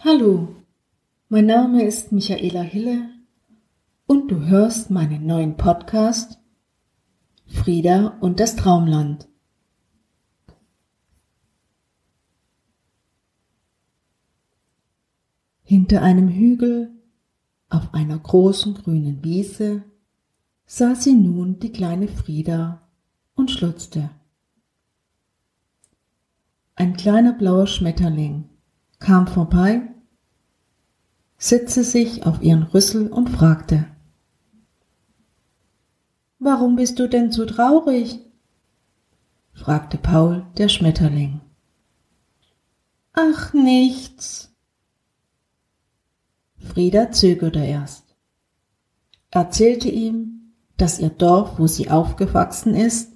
Hallo, mein Name ist Michaela Hille und du hörst meinen neuen Podcast Frieda und das Traumland. Hinter einem Hügel auf einer großen grünen Wiese saß sie nun die kleine Frieda und schlutzte. Ein kleiner blauer Schmetterling kam vorbei, setzte sich auf ihren Rüssel und fragte Warum bist du denn so traurig? fragte Paul der Schmetterling. Ach nichts, Frieda zögerte erst, erzählte ihm, dass ihr Dorf, wo sie aufgewachsen ist,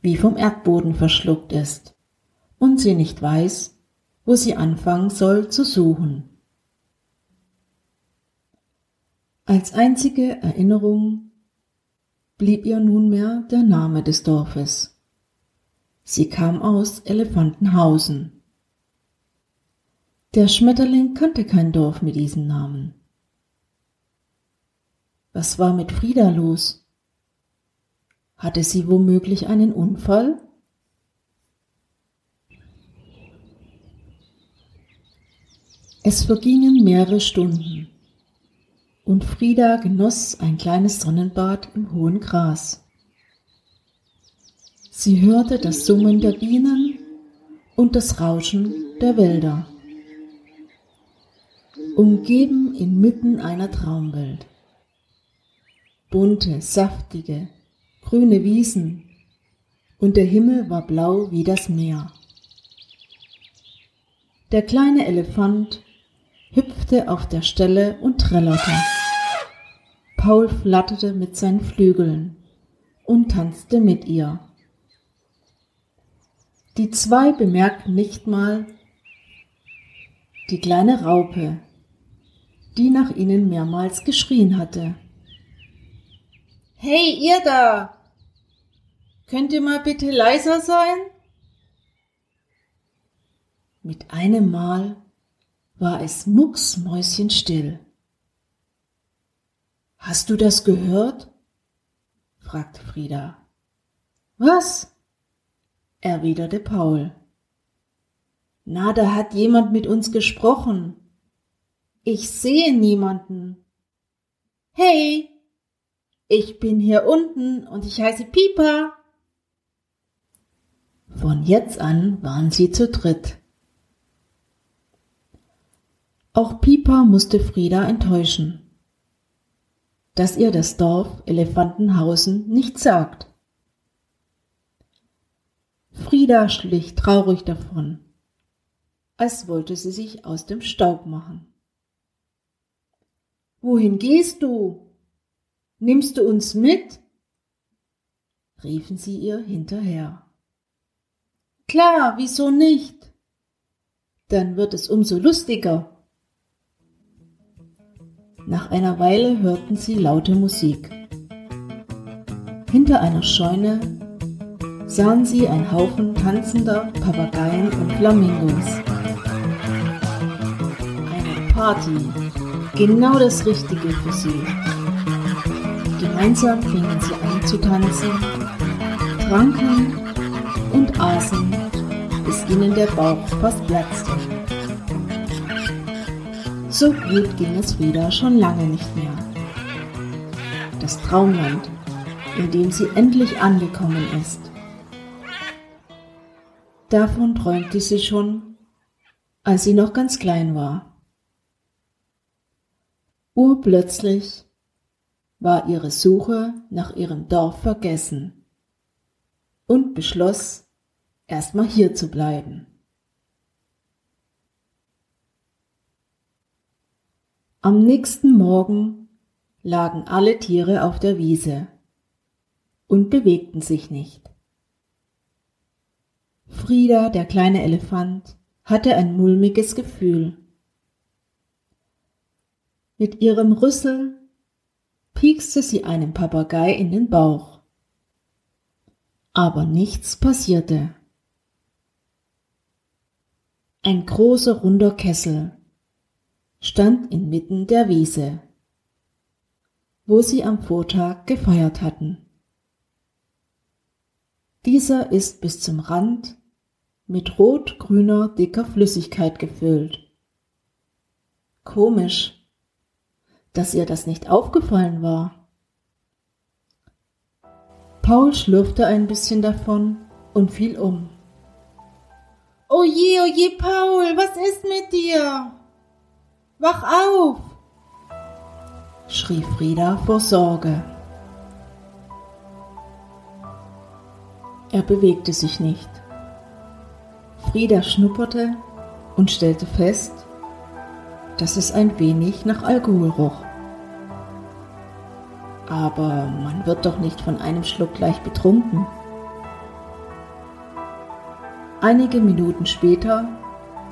wie vom Erdboden verschluckt ist und sie nicht weiß, wo sie anfangen soll zu suchen. Als einzige Erinnerung blieb ihr nunmehr der Name des Dorfes. Sie kam aus Elefantenhausen. Der Schmetterling kannte kein Dorf mit diesem Namen. Was war mit Frieda los? Hatte sie womöglich einen Unfall? Es vergingen mehrere Stunden und Frieda genoss ein kleines Sonnenbad im hohen Gras. Sie hörte das Summen der Bienen und das Rauschen der Wälder umgeben inmitten einer Traumwelt. Bunte, saftige, grüne Wiesen und der Himmel war blau wie das Meer. Der kleine Elefant hüpfte auf der Stelle und trällerte. Paul flatterte mit seinen Flügeln und tanzte mit ihr. Die zwei bemerkten nicht mal die kleine Raupe, die nach ihnen mehrmals geschrien hatte. Hey, ihr da! Könnt ihr mal bitte leiser sein? Mit einem Mal war es mucksmäuschenstill. Hast du das gehört? fragte Frieda. Was? erwiderte Paul. Na, da hat jemand mit uns gesprochen. Ich sehe niemanden. Hey, ich bin hier unten und ich heiße Pieper. Von jetzt an waren sie zu dritt. Auch Pieper musste Frieda enttäuschen, dass ihr das Dorf Elefantenhausen nicht sagt. Frieda schlich traurig davon, als wollte sie sich aus dem Staub machen. Wohin gehst du? Nimmst du uns mit? riefen sie ihr hinterher. Klar, wieso nicht? Dann wird es umso lustiger. Nach einer Weile hörten sie laute Musik. Hinter einer Scheune sahen sie einen Haufen tanzender Papageien und Flamingos. Eine Party Genau das Richtige für sie. Gemeinsam fingen sie an zu tanzen, tranken und aßen, bis ihnen der Bauch fast platzte. So gut ging es wieder schon lange nicht mehr. Das Traumland, in dem sie endlich angekommen ist. Davon träumte sie schon, als sie noch ganz klein war. Urplötzlich war ihre Suche nach ihrem Dorf vergessen und beschloss, erstmal hier zu bleiben. Am nächsten Morgen lagen alle Tiere auf der Wiese und bewegten sich nicht. Frieda, der kleine Elefant, hatte ein mulmiges Gefühl. Mit ihrem Rüssel piekste sie einem Papagei in den Bauch. Aber nichts passierte. Ein großer runder Kessel stand inmitten der Wiese, wo sie am Vortag gefeiert hatten. Dieser ist bis zum Rand mit rot-grüner dicker Flüssigkeit gefüllt. Komisch, dass ihr das nicht aufgefallen war. Paul schlürfte ein bisschen davon und fiel um. Oh je, oh je, Paul, was ist mit dir? Wach auf! schrie Frieda vor Sorge. Er bewegte sich nicht. Frieda schnupperte und stellte fest, dass es ein wenig nach Alkohol roch. Aber man wird doch nicht von einem Schluck gleich betrunken. Einige Minuten später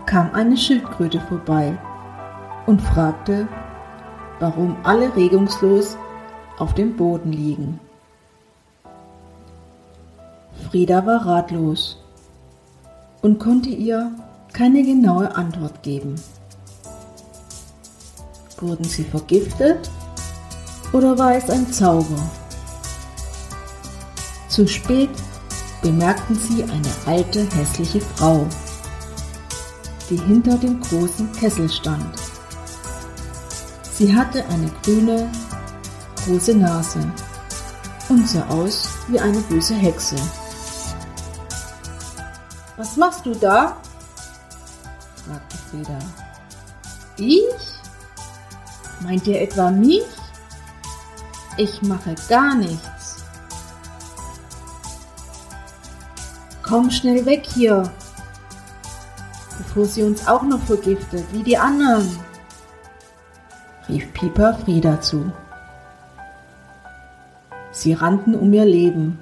kam eine Schildkröte vorbei und fragte, warum alle regungslos auf dem Boden liegen. Frieda war ratlos und konnte ihr keine genaue Antwort geben. Wurden sie vergiftet oder war es ein Zauber? Zu spät bemerkten sie eine alte, hässliche Frau, die hinter dem großen Kessel stand. Sie hatte eine grüne, große Nase und sah aus wie eine böse Hexe. Was machst du da? fragte Frieda. Ich? Meint ihr etwa mich? Ich mache gar nichts. Komm schnell weg hier, bevor sie uns auch noch vergiftet, wie die anderen, Pieper Frieda zu. Sie rannten um ihr Leben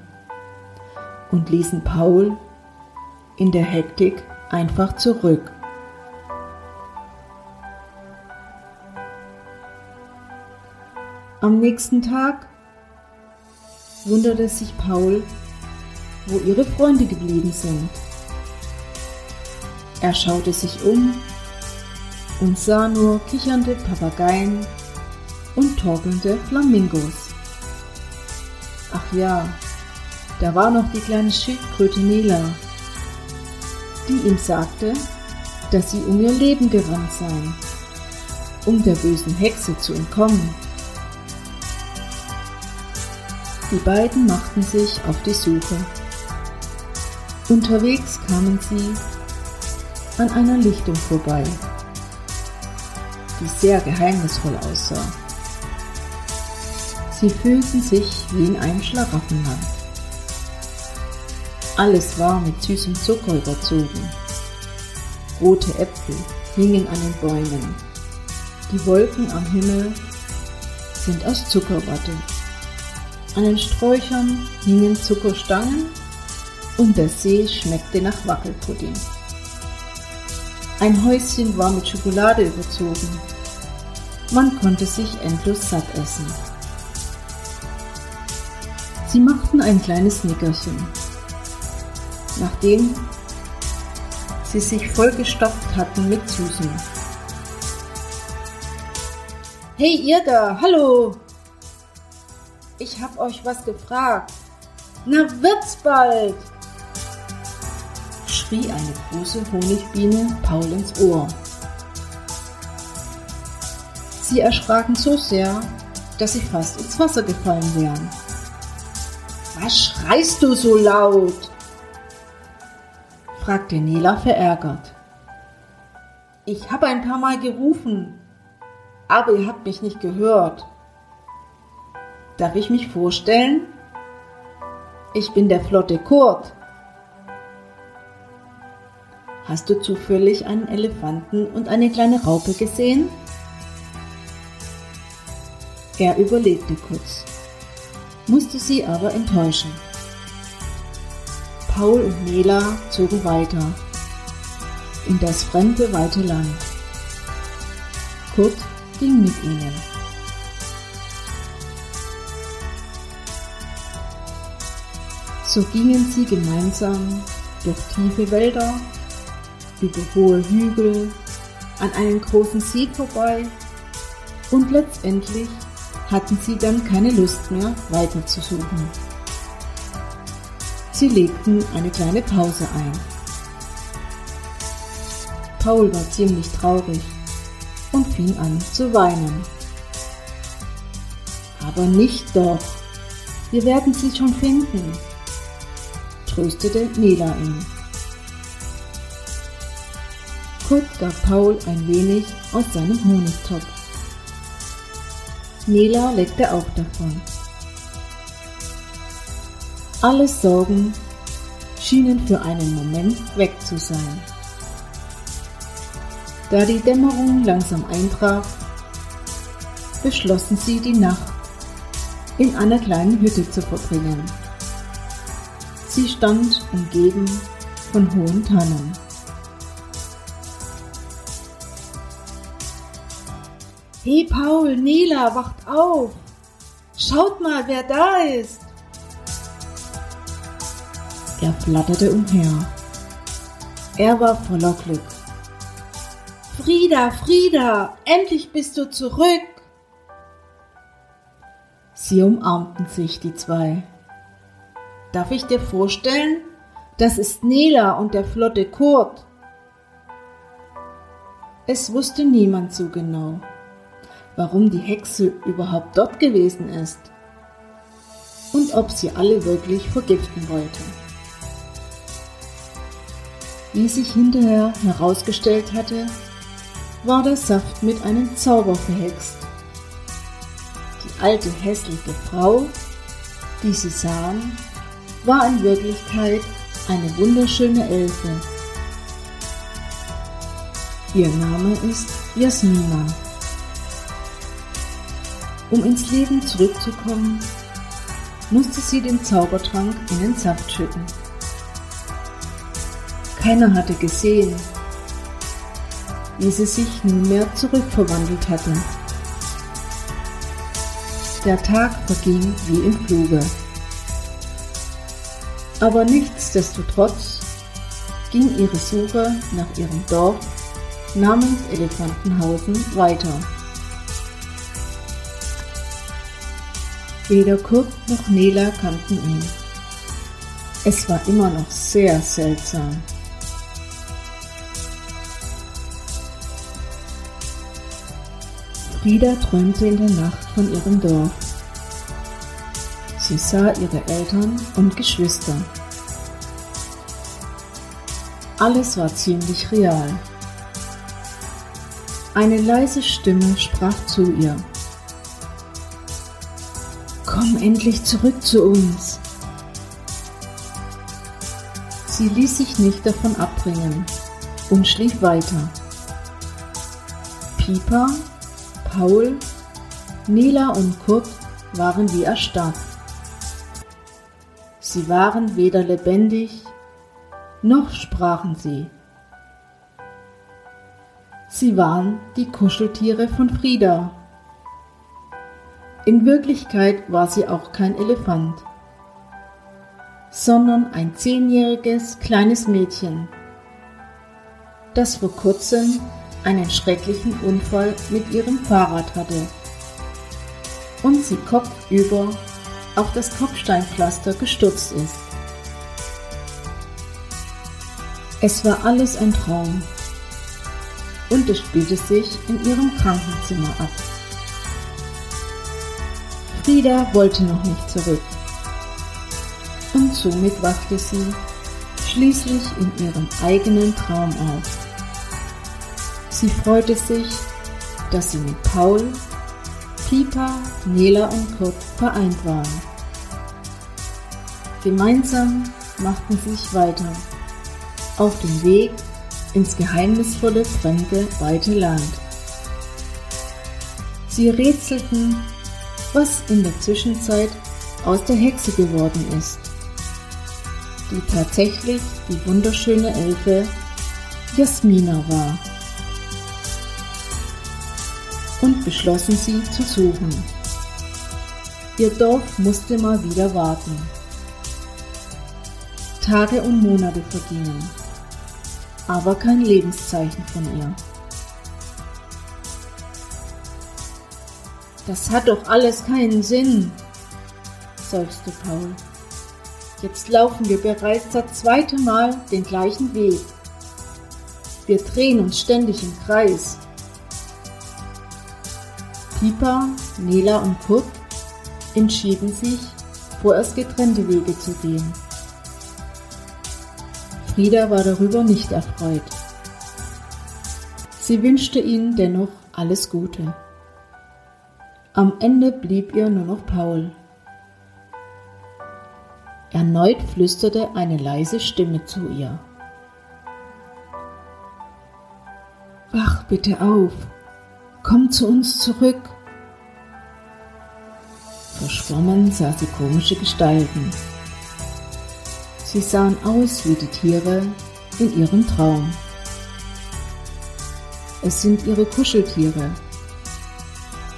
und ließen Paul in der Hektik einfach zurück. Am nächsten Tag wunderte sich Paul, wo ihre Freunde geblieben sind. Er schaute sich um und sah nur kichernde Papageien und torkelnde Flamingos. Ach ja, da war noch die kleine Schildkröte Nela, die ihm sagte, dass sie um ihr Leben gerannt seien, um der bösen Hexe zu entkommen. Die beiden machten sich auf die Suche. Unterwegs kamen sie an einer Lichtung vorbei, die sehr geheimnisvoll aussah. Sie fühlten sich wie in einem Schlaraffenland. Alles war mit süßem Zucker überzogen. Rote Äpfel hingen an den Bäumen. Die Wolken am Himmel sind aus Zuckerwatte. An den Sträuchern hingen Zuckerstangen und der See schmeckte nach Wackelpudding. Ein Häuschen war mit Schokolade überzogen. Man konnte sich endlos satt essen. Sie machten ein kleines Nickerchen nachdem sie sich vollgestopft hatten mit Süßen. Hey ihr da, hallo! Ich hab euch was gefragt. Na wird's bald! schrie eine große Honigbiene Paul ins Ohr. Sie erschraken so sehr, dass sie fast ins Wasser gefallen wären. Was schreist du so laut? fragte Nela verärgert. Ich habe ein paar Mal gerufen, aber ihr habt mich nicht gehört. Darf ich mich vorstellen? Ich bin der flotte Kurt. Hast du zufällig einen Elefanten und eine kleine Raupe gesehen? Er überlegte kurz, musste sie aber enttäuschen. Paul und Nela zogen weiter in das fremde weite Land. Kurt ging mit ihnen. So gingen sie gemeinsam durch tiefe Wälder, über hohe Hügel, an einem großen See vorbei und letztendlich hatten sie dann keine Lust mehr weiter zu suchen. Sie legten eine kleine Pause ein. Paul war ziemlich traurig und fing an zu weinen. Aber nicht doch, wir werden sie schon finden, tröstete Nela ihn. Kurt gab Paul ein wenig aus seinem Honigtopf. Nela leckte auch davon. Alle Sorgen schienen für einen Moment weg zu sein. Da die Dämmerung langsam eintraf, beschlossen sie die Nacht in einer kleinen Hütte zu verbringen. Sie stand umgeben von hohen Tannen. Hey Paul, Nela, wacht auf! Schaut mal, wer da ist! Er flatterte umher. Er war voller Glück. Frieda, Frieda, endlich bist du zurück. Sie umarmten sich, die zwei. Darf ich dir vorstellen? Das ist Nela und der flotte Kurt. Es wusste niemand so genau, warum die Hexe überhaupt dort gewesen ist und ob sie alle wirklich vergiften wollte. Wie sich hinterher herausgestellt hatte, war der Saft mit einem Zauber verhext. Die alte hässliche Frau, die sie sahen, war in Wirklichkeit eine wunderschöne Elfe. Ihr Name ist Jasmina. Um ins Leben zurückzukommen, musste sie den Zaubertrank in den Saft schütten. Keiner hatte gesehen, wie sie sich nunmehr zurückverwandelt hatte. Der Tag verging wie im Fluge. Aber nichtsdestotrotz ging ihre Suche nach ihrem Dorf namens Elefantenhausen weiter. Weder Kurt noch Nela kannten ihn. Es war immer noch sehr seltsam. Frieda träumte in der Nacht von ihrem Dorf. Sie sah ihre Eltern und Geschwister. Alles war ziemlich real. Eine leise Stimme sprach zu ihr. Komm endlich zurück zu uns. Sie ließ sich nicht davon abbringen und schlief weiter. Pieper Paul, Nela und Kurt waren wie erstarrt. Sie waren weder lebendig, noch sprachen sie. Sie waren die Kuscheltiere von Frieda. In Wirklichkeit war sie auch kein Elefant, sondern ein zehnjähriges kleines Mädchen, das vor kurzem einen schrecklichen Unfall mit ihrem Fahrrad hatte und sie kopfüber auf das Kopfsteinpflaster gestürzt ist. Es war alles ein Traum und es spielte sich in ihrem Krankenzimmer ab. Frieda wollte noch nicht zurück und somit wachte sie schließlich in ihrem eigenen Traum auf. Sie freute sich, dass sie mit Paul, Pipa, Nela und Kurt vereint waren. Gemeinsam machten sie sich weiter auf den Weg ins geheimnisvolle, fremde, weite Land. Sie rätselten, was in der Zwischenzeit aus der Hexe geworden ist, die tatsächlich die wunderschöne Elfe Jasmina war und beschlossen sie zu suchen. Ihr Dorf musste mal wieder warten. Tage und Monate vergingen, aber kein Lebenszeichen von ihr. Das hat doch alles keinen Sinn, seufzte Paul. Jetzt laufen wir bereits das zweite Mal den gleichen Weg. Wir drehen uns ständig im Kreis. Pipa, Nela und Kurt entschieden sich, vorerst getrennte Wege zu gehen. Frieda war darüber nicht erfreut. Sie wünschte ihnen dennoch alles Gute. Am Ende blieb ihr nur noch Paul. Erneut flüsterte eine leise Stimme zu ihr. Wach bitte auf, komm zu uns zurück. Verschwommen sah sie komische Gestalten. Sie sahen aus wie die Tiere in ihrem Traum. Es sind ihre Kuscheltiere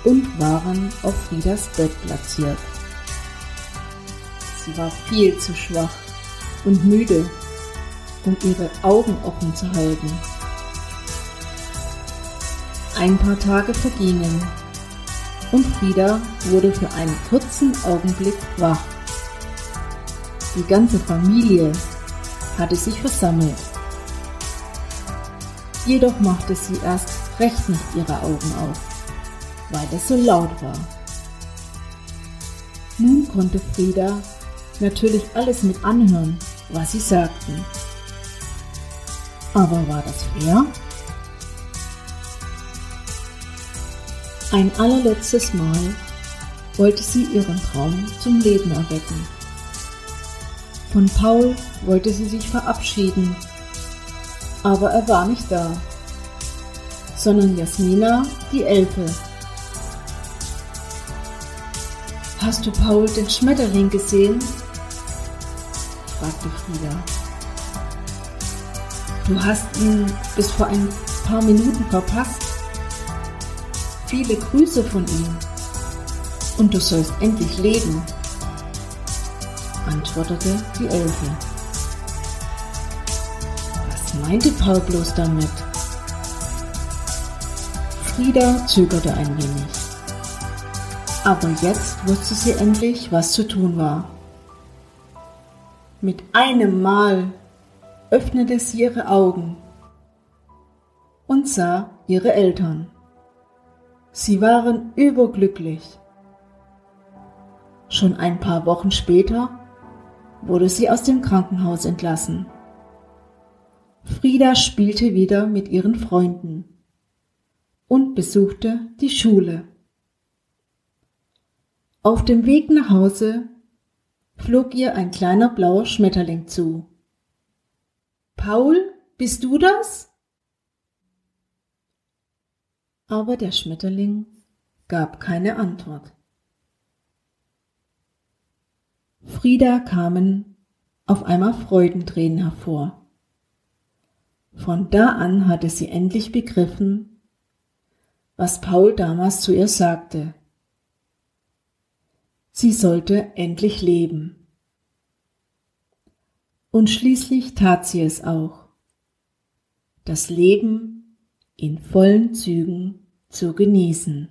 und waren auf Friedas Bett platziert. Sie war viel zu schwach und müde, um ihre Augen offen zu halten. Ein paar Tage vergingen und Frieda wurde für einen kurzen Augenblick wach. Die ganze Familie hatte sich versammelt. Jedoch machte sie erst recht nicht ihre Augen auf, weil es so laut war. Nun konnte Frieda natürlich alles mit anhören, was sie sagten. Aber war das fair? Ein allerletztes Mal wollte sie ihren Traum zum Leben erwecken. Von Paul wollte sie sich verabschieden, aber er war nicht da, sondern Jasmina, die Elfe. Hast du Paul den Schmetterling gesehen? fragte Frieda. Du hast ihn bis vor ein paar Minuten verpasst. Viele Grüße von ihm. Und du sollst endlich leben, antwortete die Elfe. Was meinte Paul bloß damit? Frieda zögerte ein wenig. Aber jetzt wusste sie endlich, was zu tun war. Mit einem Mal öffnete sie ihre Augen und sah ihre Eltern. Sie waren überglücklich. Schon ein paar Wochen später wurde sie aus dem Krankenhaus entlassen. Frieda spielte wieder mit ihren Freunden und besuchte die Schule. Auf dem Weg nach Hause flog ihr ein kleiner blauer Schmetterling zu. Paul, bist du das? Aber der Schmetterling gab keine Antwort. Frieda kamen auf einmal Freudentränen hervor. Von da an hatte sie endlich begriffen, was Paul damals zu ihr sagte. Sie sollte endlich leben. Und schließlich tat sie es auch. Das Leben in vollen Zügen zu genießen.